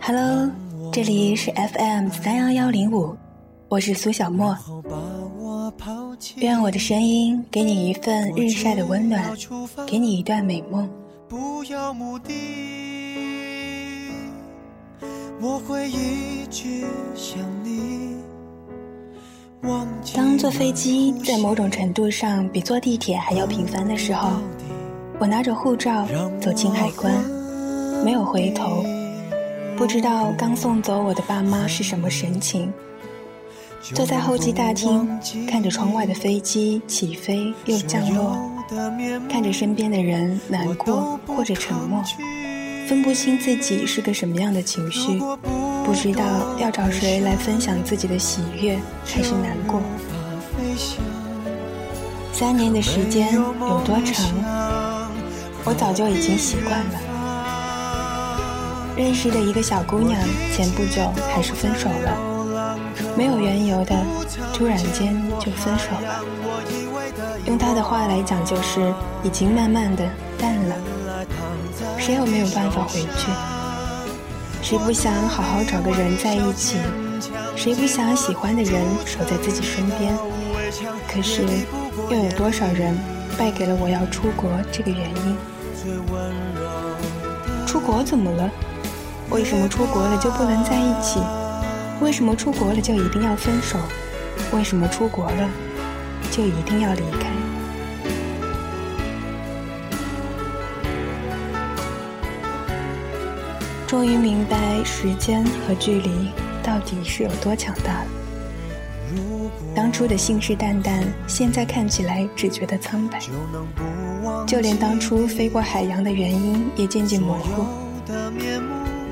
Hello，这里是 FM 三幺幺零五，我是苏小莫。愿我的声音给你一份日晒的温暖，给你一段美梦。不要目的，我会一直想你。当坐飞机在某种程度上比坐地铁还要频繁的时候，我拿着护照走进海关，没有回头。不知道刚送走我的爸妈是什么神情，坐在候机大厅，看着窗外的飞机起飞又降落，看着身边的人难过或者沉默，分不清自己是个什么样的情绪，不知道要找谁来分享自己的喜悦还是难过。三年的时间有多长？我早就已经习惯了。认识的一个小姑娘，前不久还是分手了，没有缘由的，突然间就分手了。用他的话来讲，就是已经慢慢的淡了。谁又没有办法回去？谁不想好好找个人在一起？谁不想喜欢的人守在自己身边？可是，又有多少人败给了我要出国这个原因？出国怎么了？为什么出国了就不能在一起？为什么出国了就一定要分手？为什么出国了就一定要离开？终于明白时间和距离到底是有多强大了。当初的信誓旦旦，现在看起来只觉得苍白。就连当初飞过海洋的原因也渐渐模糊。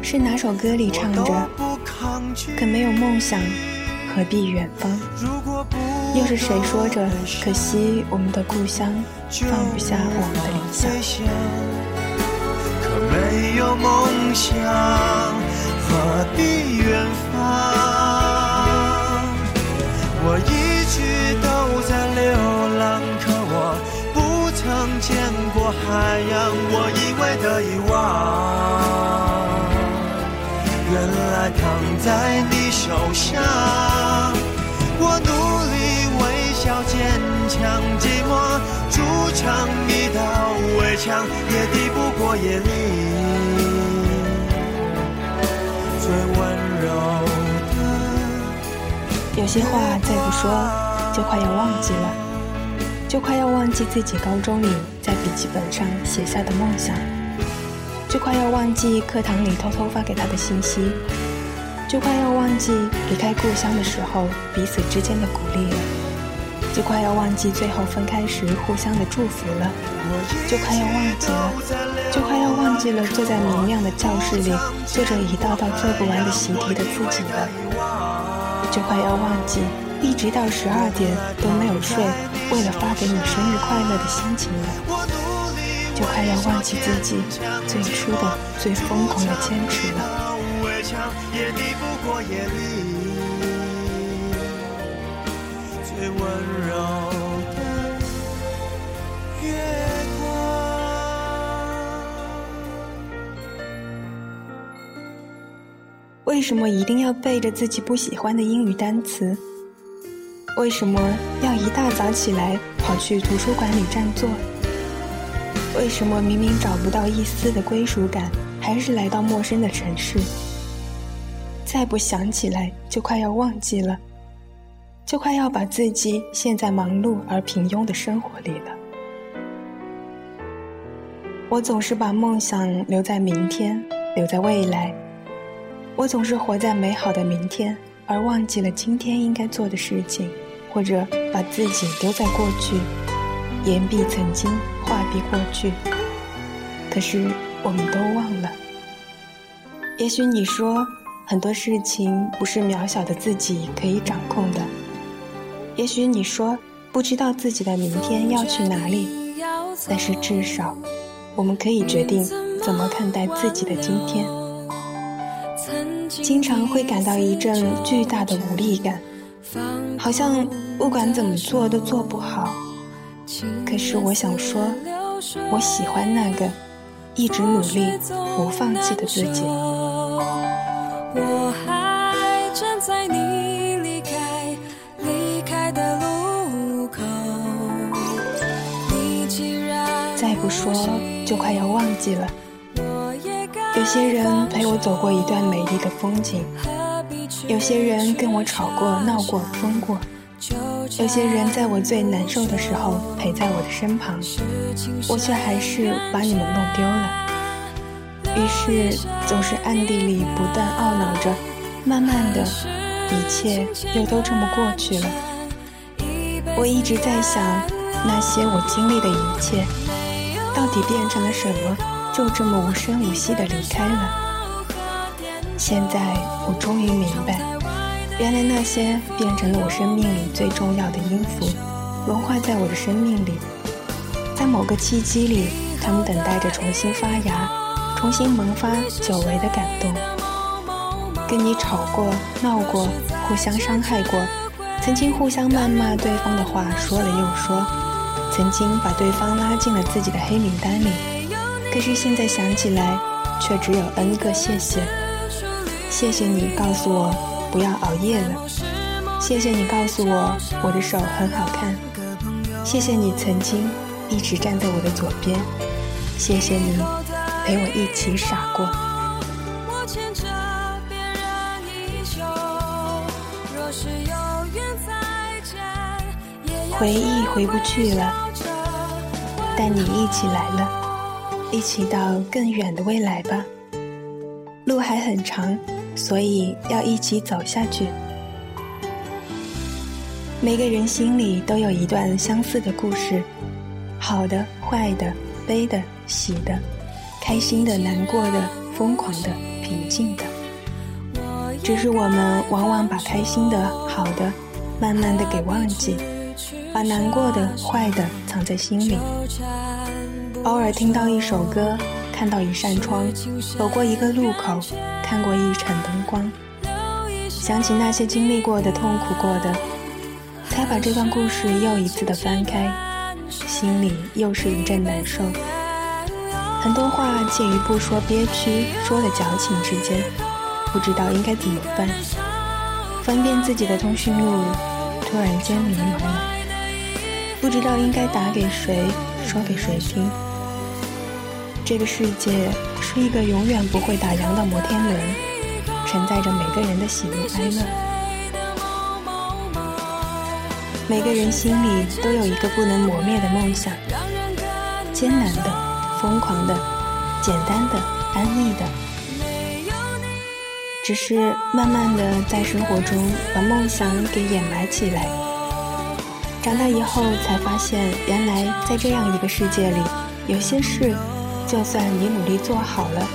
是哪首歌里唱着“可没有梦想，何必远方”？又是谁说着“可惜我们的故乡，放不下我们的理想”？有梦想，何必远方？我一直都在流浪，可我不曾见过海洋，我以为的遗忘。原来躺在你手上，我努力微笑坚强，寂寞筑成一道围墙，也抵不过夜里有些话再不说，就快要忘记了，就快要忘记自己高中里在笔记本上写下的梦想。就快要忘记课堂里偷偷发给他的信息，就快要忘记离开故乡的时候彼此之间的鼓励了，就快要忘记最后分开时互相的祝福了，就快要忘记了，就快要忘记了坐在明亮的教室里做着一道道做不完的习题的自己了，就快要忘记一直到十二点都没有睡，为了发给你生日快乐的心情了。就快要忘记自己最初的、最疯狂的坚持了。为什么一定要背着自己不喜欢的英语单词？为什么要一大早起来跑去图书馆里占座？为什么明明找不到一丝的归属感，还是来到陌生的城市？再不想起来，就快要忘记了，就快要把自己陷在忙碌而平庸的生活里了。我总是把梦想留在明天，留在未来。我总是活在美好的明天，而忘记了今天应该做的事情，或者把自己丢在过去。言必曾经，话必过去。可是我们都忘了。也许你说很多事情不是渺小的自己可以掌控的。也许你说不知道自己的明天要去哪里。但是至少，我们可以决定怎么看待自己的今天，经常会感到一阵巨大的无力感，好像不管怎么做都做不好。可是我想说，我喜欢那个一直努力不放弃的自己。我还站在你离开离开的路口，再不说就快要忘记了。有些人陪我走过一段美丽的风景，有些人跟我吵过、闹过、疯过。有些人在我最难受的时候陪在我的身旁，我却还是把你们弄丢了。于是总是暗地里不断懊恼着，慢慢的，一切又都这么过去了。我一直在想，那些我经历的一切，到底变成了什么？就这么无声无息的离开了。现在我终于明白。原来那些变成了我生命里最重要的音符，融化在我的生命里，在某个契机里，他们等待着重新发芽，重新萌发久违的感动。跟你吵过、闹过，互相伤害过，曾经互相谩骂对方的话说了又说，曾经把对方拉进了自己的黑名单里。可是现在想起来，却只有 N 个谢谢。谢谢你告诉我。不要熬夜了，谢谢你告诉我我的手很好看，谢谢你曾经一直站在我的左边，谢谢你陪我一起傻过。回忆回不去了，带你一起来了，一起到更远的未来吧。路还很长。所以要一起走下去。每个人心里都有一段相似的故事，好的、坏的、悲的、喜的、开心的、难过的、疯狂的、平静的。只是我们往往把开心的、好的，慢慢的给忘记，把难过的、坏的藏在心里。偶尔听到一首歌。看到一扇窗，走过一个路口，看过一盏灯光，想起那些经历过的、痛苦过的，才把这段故事又一次的翻开，心里又是一阵难受。很多话介于不说憋屈，说的矫情之间，不知道应该怎么办。翻遍自己的通讯录，突然间迷茫了，不知道应该打给谁，说给谁听。这个世界是一个永远不会打烊的摩天轮，承载着每个人的喜怒哀乐。每个人心里都有一个不能磨灭的梦想，艰难的、疯狂的、简单的、安逸的。只是慢慢的在生活中把梦想给掩埋起来。长大以后才发现，原来在这样一个世界里，有些事。就算你努力做好了，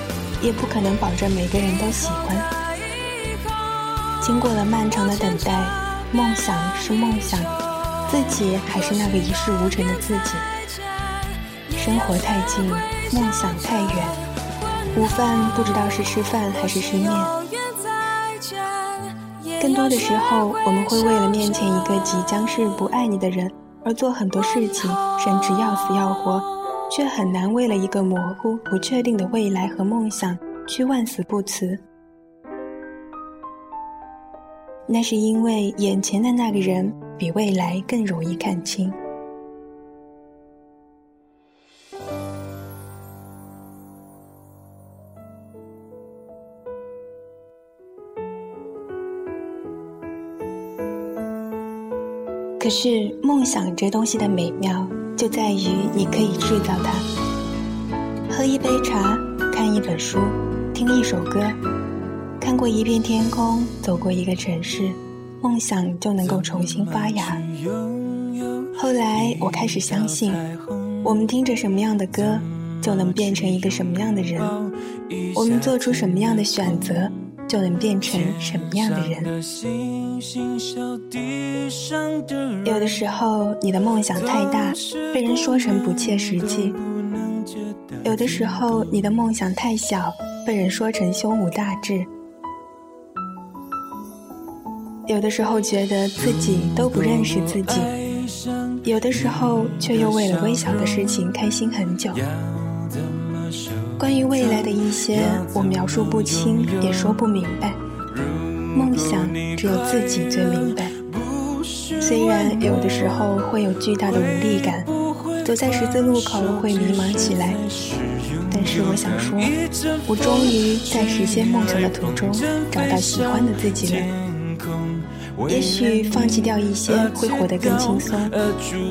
也不可能保证每个人都喜欢。经过了漫长的等待，梦想是梦想，自己还是那个一事无成的自己。生活太近，梦想太远。午饭不知道是吃饭还是吃面。更多的时候，我们会为了面前一个即将是不爱你的人而做很多事情，甚至要死要活。却很难为了一个模糊、不确定的未来和梦想去万死不辞。那是因为眼前的那个人比未来更容易看清。可是梦想这东西的美妙。就在于你可以制造它。喝一杯茶，看一本书，听一首歌，看过一片天空，走过一个城市，梦想就能够重新发芽。后来我开始相信，我们听着什么样的歌，就能变成一个什么样的人；我们做出什么样的选择。就能变成什么样的人？有的时候，你的梦想太大，被人说成不切实际；有的时候，你的梦想太小，被人说成胸无大志；有的时候，觉得自己都不认识自己；有的时候，却又为了微小的事情开心很久。关于未来的一些，我描述不清，也说不明白。梦想只有自己最明白。虽然有的时候会有巨大的无力感，走在十字路口会迷茫起来，但是我想说，我终于在实现梦想的途中找到喜欢的自己了。也许放弃掉一些会活得更轻松，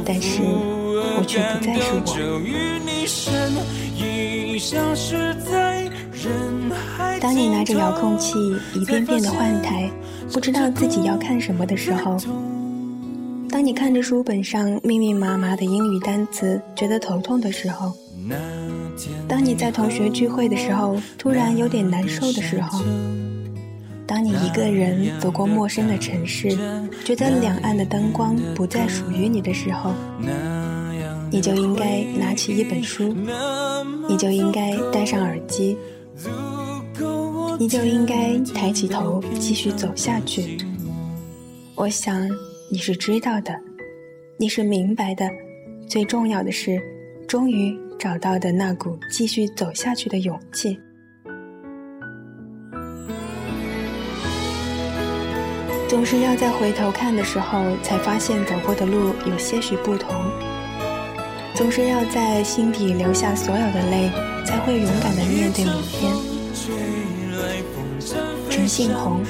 但是我却不再是我。当你拿着遥控器一遍遍的换台，不知道自己要看什么的时候；当你看着书本上密密麻麻的英语单词觉得头痛的时候；当你在同学聚会的时候突然有点难受的时候；当你一个人走过陌生的城市，觉得两岸的灯光不再属于你的时候。你就应该拿起一本书，你就应该戴上耳机，你就应该抬起头继续走下去。我想你是知道的，你是明白的，最重要的是，终于找到的那股继续走下去的勇气。总是要在回头看的时候，才发现走过的路有些许不同。总是要在心底流下所有的泪，才会勇敢的面对明天。陈信宏，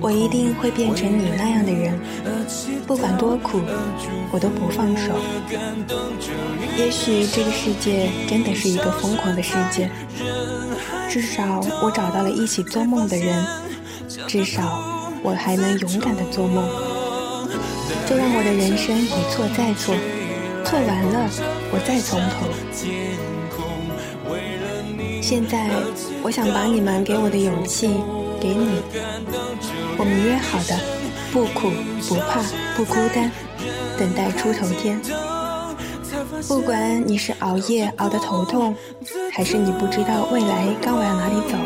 我一定会变成你那样的人，不管多苦，我都不放手。也许这个世界真的是一个疯狂的世界，至少我找到了一起做梦的人，至少我还能勇敢的做梦。就让我的人生一错再错。错完了，我再从头。现在，我想把你们给我的勇气给你。我们约好的，不苦不怕不孤单，等待出头天。不管你是熬夜熬得头痛，还是你不知道未来该往哪里走，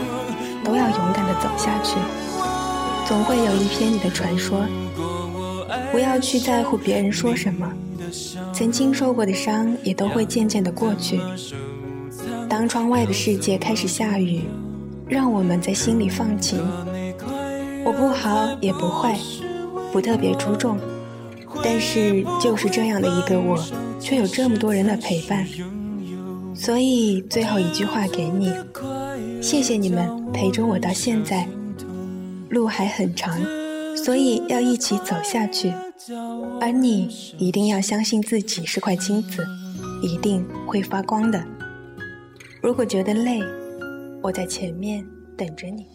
都要勇敢地走下去。总会有一篇你的传说。不要去在乎别人说什么。曾经受过的伤也都会渐渐的过去。当窗外的世界开始下雨，让我们在心里放晴。我不好也不坏，不特别出众，但是就是这样的一个我，却有这么多人的陪伴。所以最后一句话给你：谢谢你们陪着我到现在。路还很长，所以要一起走下去。而你一定要相信自己是块金子，一定会发光的。如果觉得累，我在前面等着你。